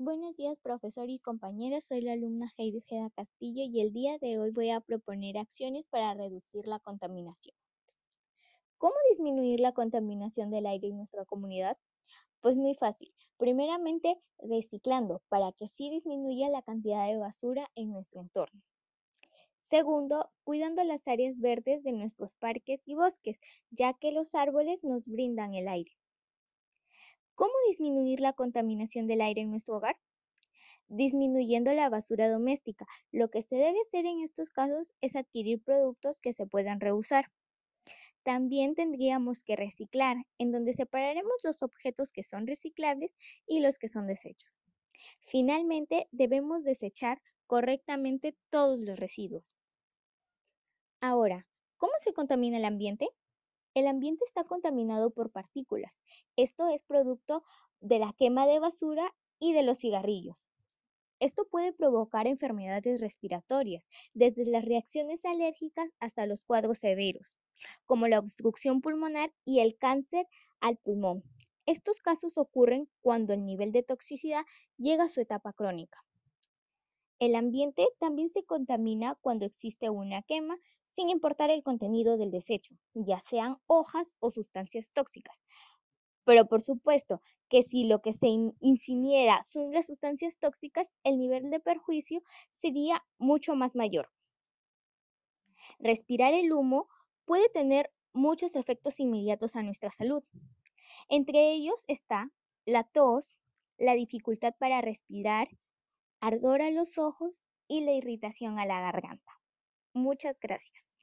Buenos días, profesor y compañeros. Soy la alumna Heidi Ojeda Castillo y el día de hoy voy a proponer acciones para reducir la contaminación. ¿Cómo disminuir la contaminación del aire en nuestra comunidad? Pues muy fácil. Primeramente, reciclando para que así disminuya la cantidad de basura en nuestro entorno. Segundo, cuidando las áreas verdes de nuestros parques y bosques, ya que los árboles nos brindan el aire. ¿Cómo disminuir la contaminación del aire en nuestro hogar? Disminuyendo la basura doméstica. Lo que se debe hacer en estos casos es adquirir productos que se puedan reusar. También tendríamos que reciclar, en donde separaremos los objetos que son reciclables y los que son desechos. Finalmente, debemos desechar correctamente todos los residuos. Ahora, ¿cómo se contamina el ambiente? El ambiente está contaminado por partículas. Esto es producto de la quema de basura y de los cigarrillos. Esto puede provocar enfermedades respiratorias, desde las reacciones alérgicas hasta los cuadros severos, como la obstrucción pulmonar y el cáncer al pulmón. Estos casos ocurren cuando el nivel de toxicidad llega a su etapa crónica. El ambiente también se contamina cuando existe una quema, sin importar el contenido del desecho, ya sean hojas o sustancias tóxicas. Pero por supuesto que si lo que se incinera son las sustancias tóxicas, el nivel de perjuicio sería mucho más mayor. Respirar el humo puede tener muchos efectos inmediatos a nuestra salud. Entre ellos está la tos, la dificultad para respirar, ardor a los ojos y la irritación a la garganta. Muchas gracias.